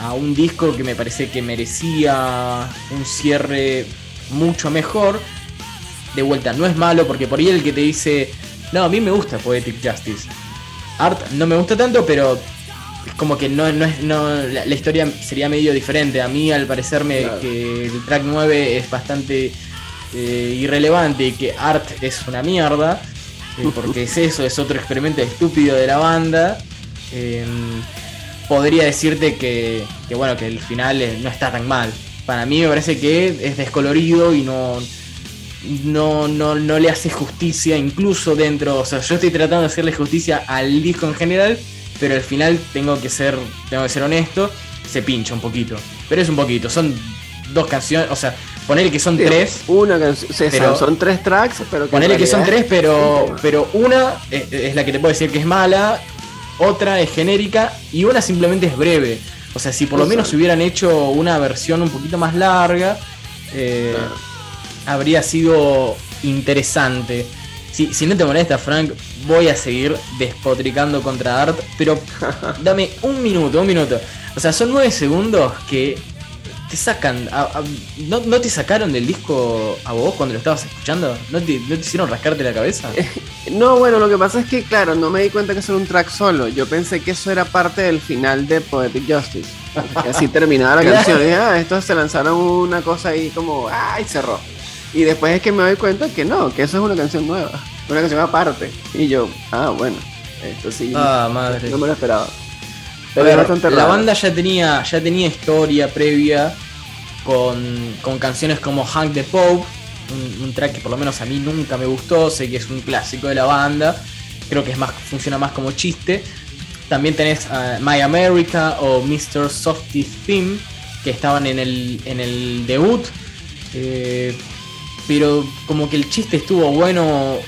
a un disco que me parece que merecía un cierre mucho mejor. De vuelta, no es malo porque por ahí el que te dice, no, a mí me gusta Poetic Justice. Art no me gusta tanto, pero como que no, no es, no, la, la historia sería medio diferente. A mí al parecerme Claro. que el track 9 es bastante eh, irrelevante y que Art es una mierda, eh, porque es eso, es otro experimento estúpido de la banda. eh, podría decirte que, que, bueno, que el final no está tan mal. Para mí me parece que es descolorido y no, no, no, no le hace justicia, incluso dentro. O sea, yo estoy tratando de hacerle justicia al disco en general, pero al final tengo que ser, tengo que ser honesto, se pincha un poquito. Pero es un poquito, son dos canciones, o sea, ponerle que son Sí, tres. Una canción, o sea, pero- son tres tracks, pero Ponele que son tres, pero, pero una es, es la que te puedo decir que es mala, otra es genérica y una simplemente es breve. O sea, si por lo menos hubieran hecho una versión un poquito más larga, eh, habría sido interesante. Si, si no te molesta, Frank, voy a seguir despotricando contra Art, pero dame un minuto, un minuto. O sea, son nueve segundos que te sacan. a- a- ¿no, ¿No te sacaron del disco a vos cuando lo estabas escuchando? ¿No te, no te hicieron rascarte la cabeza? No, bueno, lo que pasa es que, claro, no me di cuenta que eso era un track solo. Yo pensé que eso era parte del final de Poetic Justice. Así terminaba la canción. Y ah, estos se lanzaron una cosa ahí como, ¡ay! cerró. Y después es que me doy cuenta que no, que eso es una canción nueva. Una canción aparte. Y yo, ah, bueno, esto sí. Ah, madre. No me lo esperaba. Pero ver, bastante la banda ya tenía, ya tenía historia previa con, con canciones como Hank the Pope, un, un track que por lo menos a mí nunca me gustó, sé que es un clásico de la banda, creo que es más, funciona más como chiste. También tenés a My America o Mr. Softy Theme, que estaban en el, en el debut. eh, pero como que el chiste estuvo bueno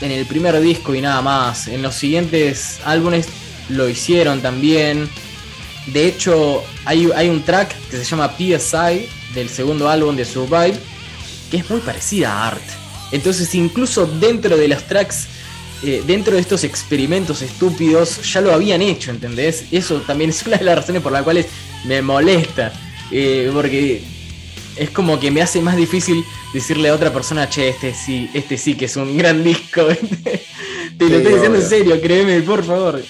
en el primer disco y nada más. En los siguientes álbumes lo hicieron también. De hecho, hay, hay un track que se llama PSI del segundo álbum de Survive, que es muy parecida a Art. Entonces, incluso dentro de los tracks, eh, dentro de estos experimentos estúpidos, ya lo habían hecho, ¿entendés? Eso también es una de las razones por las cuales me molesta. eh, porque es como que me hace más difícil decirle a otra persona, che, este sí, este sí que es un gran disco. Te lo estoy diciendo en serio, créeme, por favor.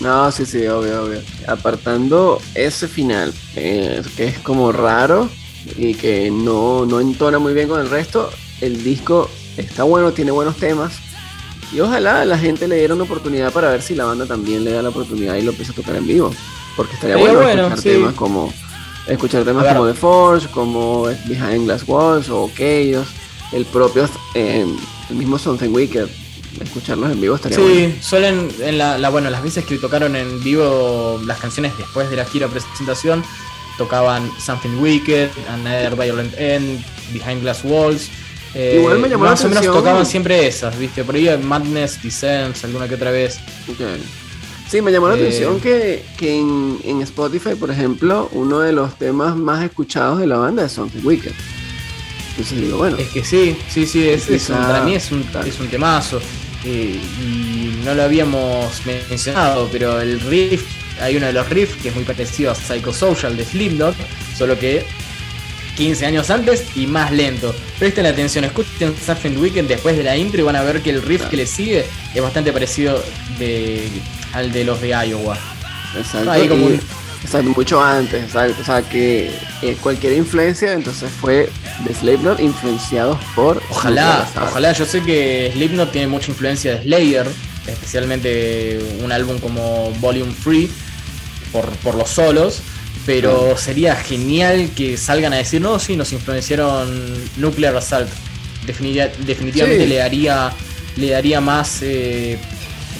No, sí, sí, obvio, obvio. Apartando ese final, eh, que es como raro y que no, no entona muy bien con el resto, el disco está bueno, tiene buenos temas. Y ojalá la gente le diera una oportunidad para ver si la banda también le da la oportunidad y lo empieza a tocar en vivo. Porque estaría bueno, escuchar temas como escuchar temas como The Force, como Behind Glass Walls o Chaos, el propio eh, el mismo Something Wicked. Escucharlos en vivo estaría sí, bueno. Suelen, en la, bueno, las veces que tocaron en vivo las canciones después de la gira presentación, tocaban Something Wicked, Another Violent End, Behind Glass Walls. Eh, Igual me llamó más la o menos atención. tocaban siempre esas, ¿viste? Por ahí Madness, Descents, alguna que otra vez. Okay. Sí, me llamó la Eh, atención que, que en, en Spotify, por ejemplo, uno de los temas más escuchados de la banda es Something Wicked. Entonces digo, bueno, Es que sí, sí, sí, es, es un- para mí es un, es un temazo. Eh, y no lo habíamos mencionado, pero el riff, hay uno de los riffs que es muy parecido a Psychosocial de Slipknot, solo que 15 años antes y más lento. Presten atención, escuchen Something Weekend después de la intro y van a ver que el riff que le sigue es bastante parecido de, al de los de Iowa. exacto. ahí como un- exacto, mucho antes, exacto. O sea, que eh, cualquier influencia, entonces fue de Slipknot influenciados por. Ojalá, ojalá, yo sé que Slipknot tiene mucha influencia de Slayer, especialmente un álbum como Volume Free, por, por los solos, pero sería genial que salgan a decir, no, sí, nos influenciaron Nuclear Assault. Definitiva- definitivamente Sí. le daría le daría más eh,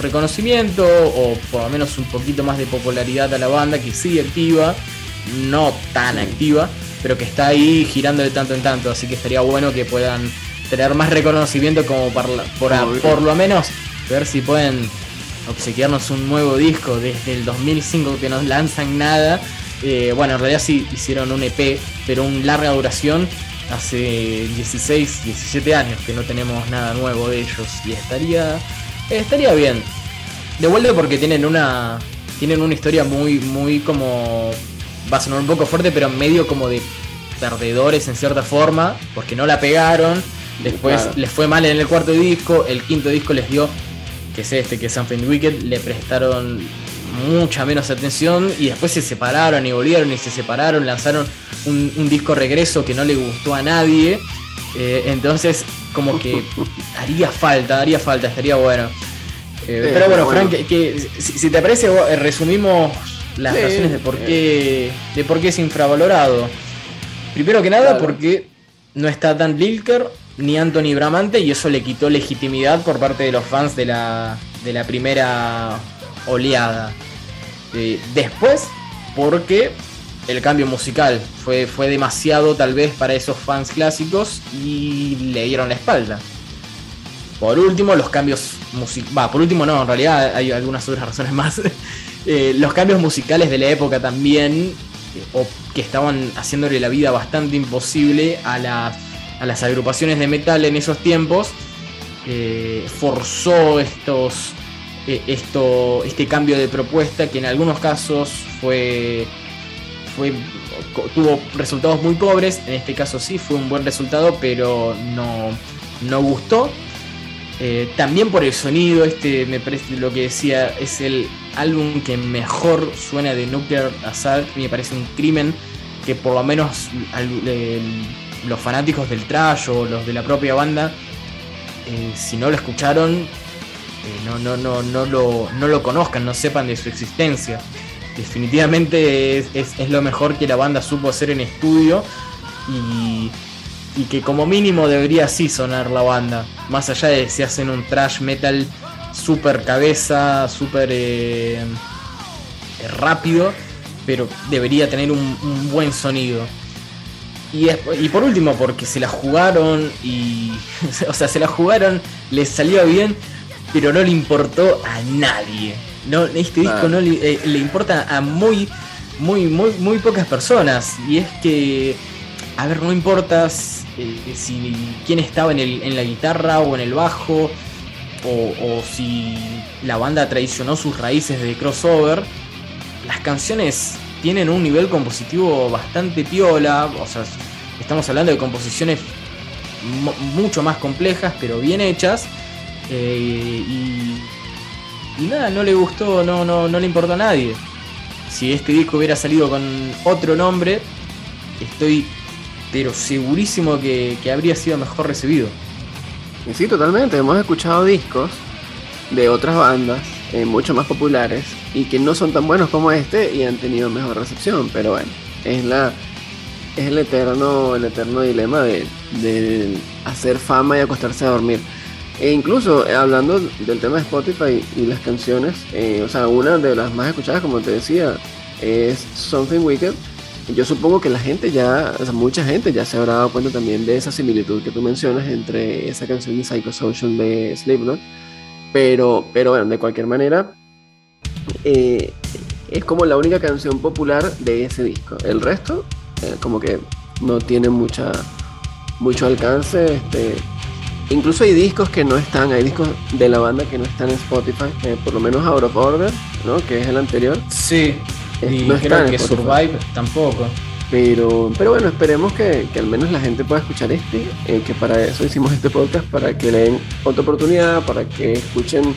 reconocimiento o por lo menos un poquito más de popularidad a la banda que sigue activa, no tan activa, pero que está ahí girando de tanto en tanto, así que estaría bueno que puedan tener más reconocimiento como para, por, lo menos ver si pueden obsequiarnos un nuevo disco desde el 2005 que no lanzan nada. Eh, bueno, en realidad sí hicieron un EP, pero un larga duración hace 16, 17 años que no tenemos nada nuevo de ellos y estaría estaría bien. De vuelta porque tienen una tienen una historia muy muy como va a sonar un poco fuerte, pero medio como de perdedores en cierta forma, porque no la pegaron. Después Claro. les fue mal en el cuarto disco, el quinto disco les dio, que es este, que es Something Wicked, le prestaron mucha menos atención y después se separaron y volvieron y se separaron, lanzaron un, un disco regreso que no le gustó a nadie. Eh, entonces, como que haría falta, haría falta, estaría bueno. Eh, Sí, pero bueno, bueno. Frank, que, que si, si te parece, eh, resumimos las Sí, razones de por qué de por qué es infravalorado. Primero que nada, Claro. porque no está Dan Lilker ni Anthony Bramante y eso le quitó legitimidad por parte de los fans de la, de la primera oleada. Eh, después, porque el cambio musical fue, fue demasiado tal vez para esos fans clásicos y le dieron la espalda. Por último, los cambios musicales. Por último no, en realidad hay algunas otras razones más. Eh, los cambios musicales de la época también, eh, o que estaban haciéndole la vida bastante imposible a las, a las agrupaciones de metal en esos tiempos, forzó estos, esto, este cambio de propuesta que en algunos casos fue, fue tuvo resultados muy pobres, en este caso sí fue un buen resultado, pero no, no gustó. Eh, también por el sonido, este me parece lo que decía, es el álbum que mejor suena de Nuclear Assault me parece un crimen que por lo menos los fanáticos del trash o los de la propia banda, eh, si no lo escucharon, eh, no, no, no, no, lo, no lo conozcan, no sepan de su existencia. Definitivamente es, es- lo mejor que la banda supo hacer en estudio y, y que como mínimo debería así sonar la banda. Más allá de si hacen un trash metal super cabeza, super eh, eh, rápido, pero debería tener un, buen sonido. Y, y por último, porque se la jugaron y. O sea, se la jugaron, les salió bien, pero no le importó a nadie. No, este disco no le, eh, le importa a muy, muy, muy, muy pocas personas. Y es que. A ver, no importa eh, si quién estaba en, el, en la guitarra o en el bajo, o, o si la banda traicionó sus raíces de crossover, las canciones tienen un nivel compositivo bastante piola, o sea, estamos hablando de composiciones mucho más complejas, pero bien hechas. Eh, y, y, nada, no le gustó, no, no, no le importó a nadie. Si este disco hubiera salido con otro nombre, estoy pero segurísimo que, habría sido mejor recibido. Sí, totalmente. Hemos escuchado discos de otras bandas eh, mucho más populares y que no son tan buenos como este y han tenido mejor recepción. Pero bueno, es la es el eterno el eterno dilema de, de hacer fama y acostarse a dormir. E incluso eh, hablando del tema de Spotify y las canciones, eh, o sea, una de las más escuchadas, como te decía, es Something Wicked. Yo supongo que la gente ya, o sea, mucha gente ya se habrá dado cuenta también de esa similitud que tú mencionas entre esa canción de Psychosocial de Slipknot. Pero, pero bueno, de cualquier manera, eh, es como la única canción popular de ese disco. El resto, como que no tiene mucha, mucho alcance. Este, Incluso hay discos que no están, hay discos de la banda que no están en Spotify, eh, por lo menos Out of Order, ¿no? Que es el anterior. Sí, y no creo que Survive tampoco. Pero, pero bueno, esperemos que, al menos la gente pueda escuchar este, eh, que para eso hicimos este podcast, para que le den otra oportunidad, para que escuchen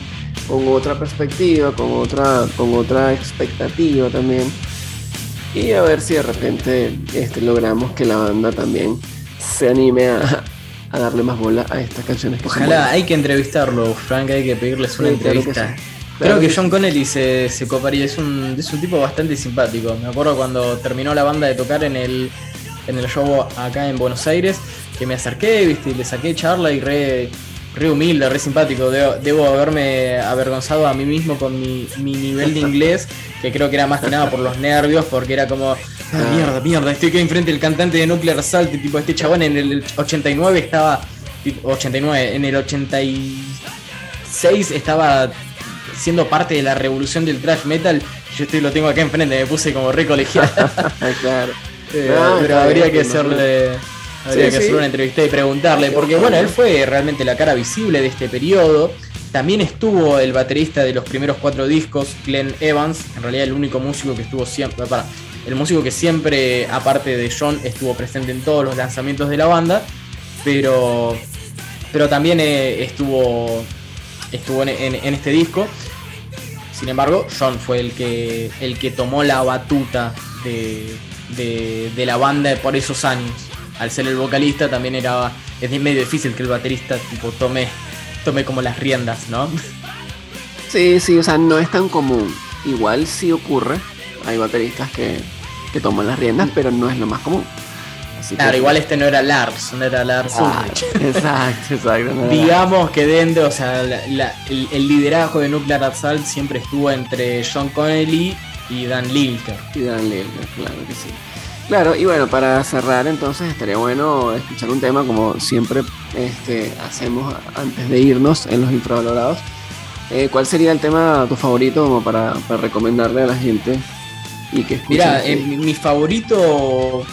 con otra perspectiva, con otra, con otra expectativa también. Y a ver si de repente este, logramos que la banda también se anime a, a darle más bola a estas canciones. Que Ojalá, hay que entrevistarlo, Frank, hay que pedirles una entrevista. Creo que, John Connelly se, se coparía, es un, es un tipo bastante simpático. Me acuerdo cuando terminó la banda de tocar en el, en el show acá en Buenos Aires, que me acerqué, viste, y le saqué charla y re, re humilde, re simpático. Debo, haberme avergonzado a mí mismo con mi, mi nivel de inglés, que creo que era más que nada por los nervios, porque era como, Ah, mierda, mierda, estoy aquí enfrente del cantante de Nuclear Assault, tipo este chabón en el 89 estaba, 89, en el 86 estaba siendo parte de la revolución del thrash metal, yo estoy, lo tengo acá enfrente, me puse como re colegial. claro. Eh, pero habría que hacerle... Habría que hacer una entrevista y preguntarle, porque bueno, él fue realmente la cara visible de este periodo. También estuvo el baterista de los primeros cuatro discos, Glenn Evans, en realidad el único músico que estuvo siempre, para, el músico que siempre, aparte de John, estuvo presente en todos los lanzamientos de la banda, pero, pero también eh, estuvo, estuvo en, este disco. Sin embargo, John fue el que, el que tomó la batuta de, de, la banda por esos años. Al ser el vocalista también era es medio difícil que el baterista tipo tome, tome como las riendas, ¿no? Sí, sí, o sea, no es tan común. Igual sí ocurre. Hay bateristas que, que toman las riendas, pero no es lo más común. claro, igual este no era Lars, no era Lars ah, Exacto, exacto. Digamos que dentro, o sea, el, liderazgo de Nuclear Assault siempre estuvo entre John Connelly y Dan Lilker. Y Dan Lilker, claro que sí. Claro, y bueno, para cerrar entonces estaría bueno escuchar un tema como siempre este, hacemos antes de irnos en los infravalorados. Eh, ¿Cuál sería el tema tu favorito como para, para recomendarle a la gente Mira, eh, mi favorito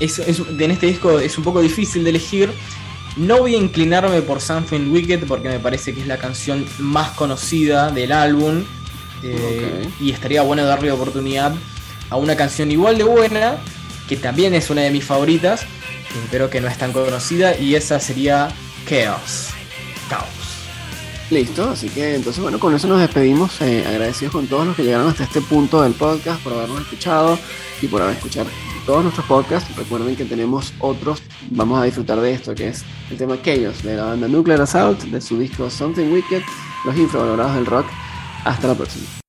es, en este disco es un poco difícil de elegir. No voy a inclinarme por Something Wicked porque me parece que es la canción más conocida del álbum. Eh, y estaría bueno darle oportunidad a una canción igual de buena, que también es una de mis favoritas, pero que no es tan conocida, y esa sería Chaos. Chaos. Listo, así que entonces bueno, con eso nos despedimos, eh, agradecidos con todos los que llegaron hasta este punto del podcast por habernos escuchado y por haber escuchado todos nuestros podcasts. Recuerden que tenemos otros, vamos a disfrutar de esto, que es el tema Chaos de la banda Nuclear Assault, de su disco Something Wicked, los infravalorados del rock. Hasta la próxima.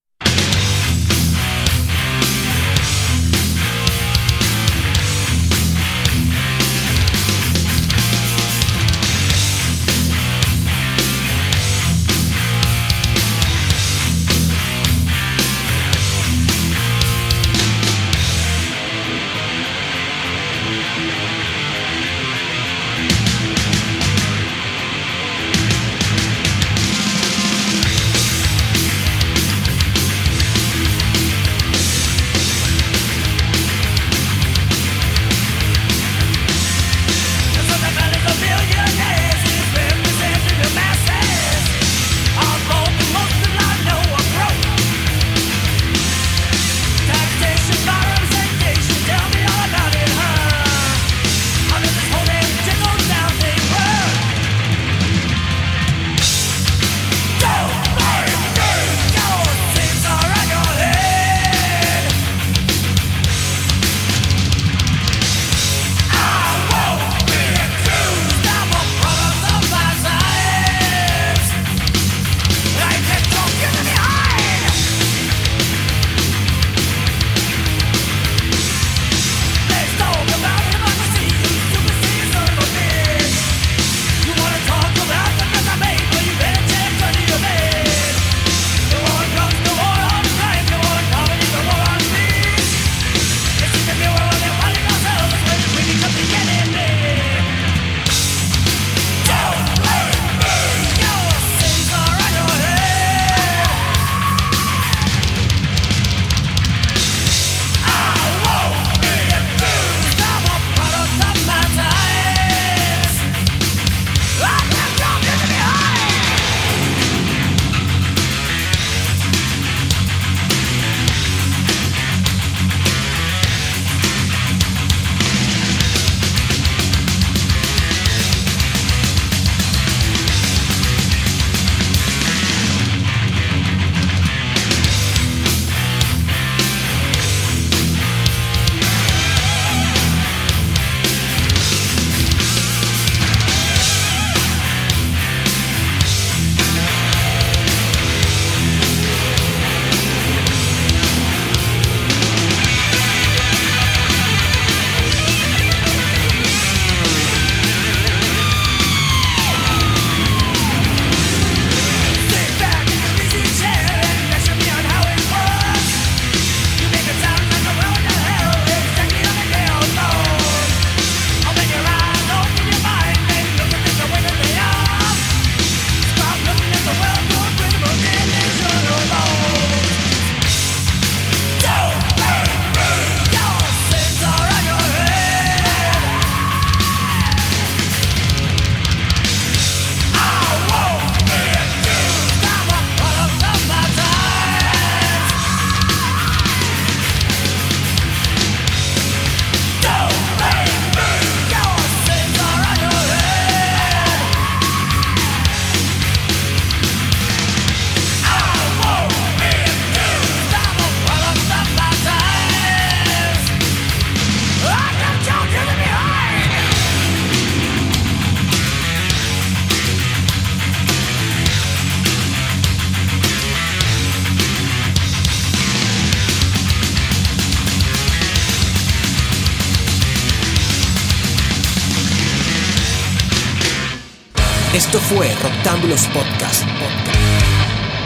Fue Roctámbulos Podcast.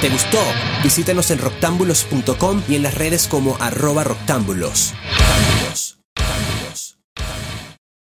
¿Te gustó? Visítanos en roctámbulos.com y en las redes como arroba roctámbulos.